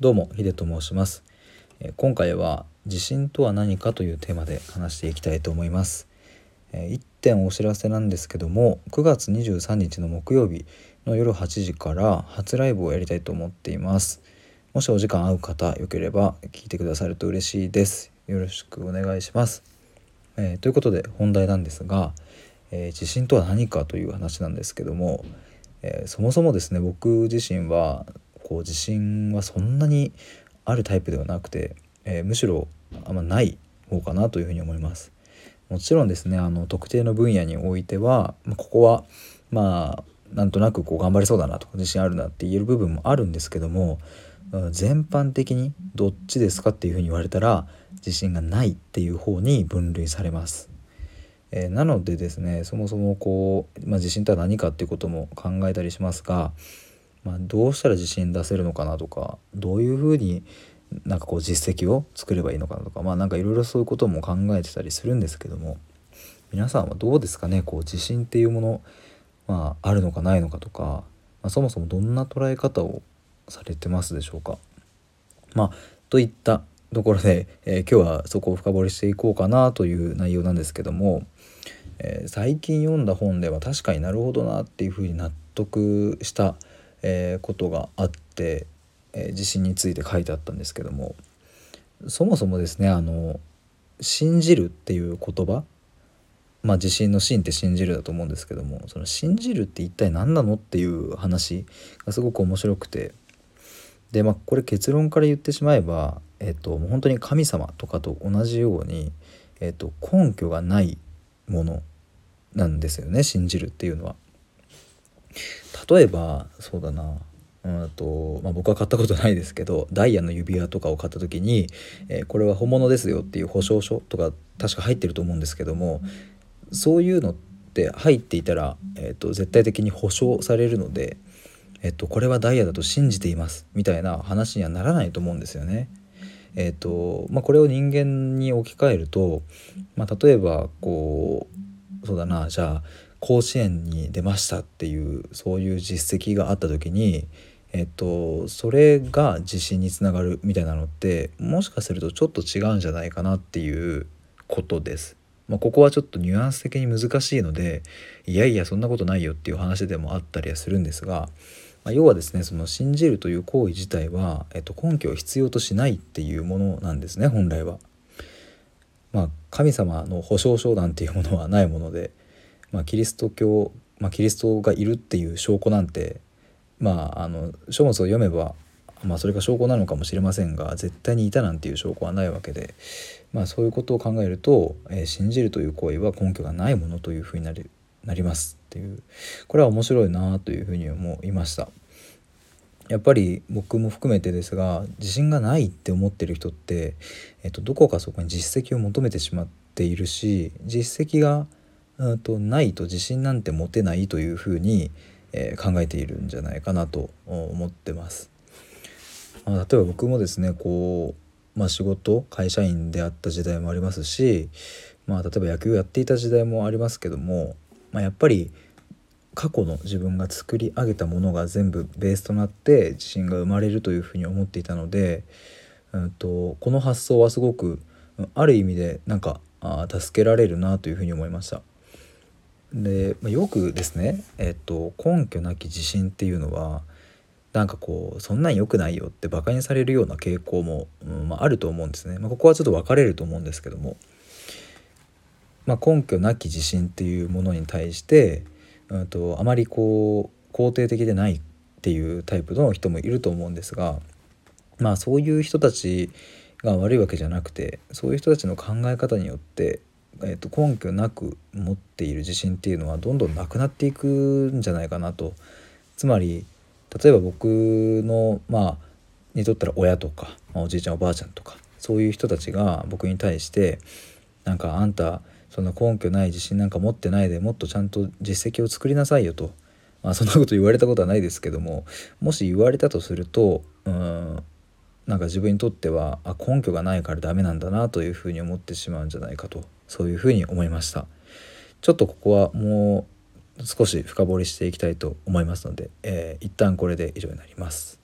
どうもヒデと申します。今回は地震とは何かというテーマで話していきたいと思います。えー一点お知らせなんですけども9月23日の木曜日の夜8時から初ライブをやりたいと思っています。もしお時間合う方よければ聞いてくださると嬉しいです。よろしくお願いします。えーということで本題なんですが、えー地震とは何かという話なんですけども、えーそもそもですね僕自身はこう地震はそんなにあるタイプではなくて、えーむしろあんまない方かなというふうに思います。もちろんですねあの特定の分野においてはまあここはまあなんとなくこう頑張れそうだなとか自信あるなって言える部分もあるんですけどもうん全般的にどっちですかっていうふうに言われたら自信がないっていう方に分類されます。えーなのでですねそもそもこう、まあ、自信とは何かっていうことも考えたりしますが、まあ、どうしたら自信出せるのかなとかどういうふうになんかこう実績を作ればいいのかなとかまあなんかいろいろそういうことも考えてたりするんですけども皆さんはどうですかねこう自信っていうもの、まあ、あるのかないのかとか、まあ、そもそもどんな捉え方をされてますでしょうか。まあ、といったところで、えー今日はそこを深掘りしていこうかなという内容なんですけども、えー最近読んだ本では確かになるほどなっていうふうに納得した、えーことがあって、えー自信について書いてあったんですけどもそもそもですねあの信じるっていう言葉まあ自信の信って信じるだと思うんですけどもその信じるって一体何なのっていう話がすごく面白くてでまあこれ結論から言ってしまえば、えっと、本当に神様とかと同じように、えっと、根拠がないものなんですよね信じるっていうのは。例えばそうだなうんと、まあ、僕は買ったことないですけどダイヤの指輪とかを買った時に、えーこれは本物ですよっていう保証書とか確か入ってると思うんですけどもそういうのって入っていたら、えー、と絶対的に保証されるので、えっと、これはダイヤだと信じていますみたいな話にはならないと思うんですよね。えっとまあ、これを人間に置き換えると、まあ、例えばこうそうだなじゃあ甲子園に出ましたっていうそういう実績があった時に、えっと、それが自信につながるみたいなのってもしかするとちょっと違うんじゃないかなっていうことです。まあ、ここはちょっとニュアンス的に難しいのでいやいやそんなことないよっていう話でもあったりはするんですが、まあ、要はですねその信じるという行為自体は、えっと、根拠を必要としないっていうものなんですね本来は。まあ、神様の保証書なんていうものはないもので、まあ、キリスト教、まあ、キリストがいるっていう証拠なんてまああの書物を読めば、まあ、それが証拠なのかもしれませんが絶対にいたなんていう証拠はないわけで、まあ、そういうことを考えると、えー信じるという行為は根拠がないものというふうになりなりますっていうこれは面白いなというふうに思いました。やっぱり僕も含めてですが自信がないって思ってる人って、えっと、どこかそこに実績を求めてしまっているし実績がとないと自信なんて持てないというふうに、えー考えているんじゃないかなと思ってます。まあ、例えば僕もですねこう、まあ、仕事会社員であった時代もありますし、まあ、例えば野球をやっていた時代もありますけども、まあ、やっぱり過去の自分が作り上げたものが全部ベースとなって自信が生まれるというふうに思っていたので、うん、とこの発想はすごくある意味でなんかあ助けられるなというふうに思いました。で、ま、よくですね、えっと、根拠なき自信っていうのはなんかこうそんなん良くないよってバカにされるような傾向も、うんまあ、あると思うんですね。まあ、ここはちょっと分かれると思うんですけども、ま、根拠なき自信っていうものに対して、うん、とあまりこう肯定的でないっていうタイプの人もいると思うんですがまあそういう人たちが悪いわけじゃなくてそういう人たちの考え方によって、えー、と根拠なく持っている自信っていうのはどんどんなくなっていくんじゃないかなと。つまり例えば僕のまあにとったら親とか、まあおじいちゃんおばあちゃんとかそういう人たちが僕に対してなんかあんたそんな根拠ない自信なんか持ってないでもっとちゃんと実績を作りなさいよと、まあ、そんなこと言われたことはないですけどももし言われたとするとうんなんか自分にとってはあ根拠がないからダメなんだなというふうに思ってしまうんじゃないかとそういうふうに思いました。ちょっとここはもう少し深掘りしていきたいと思いますので、えー一旦これで以上になります。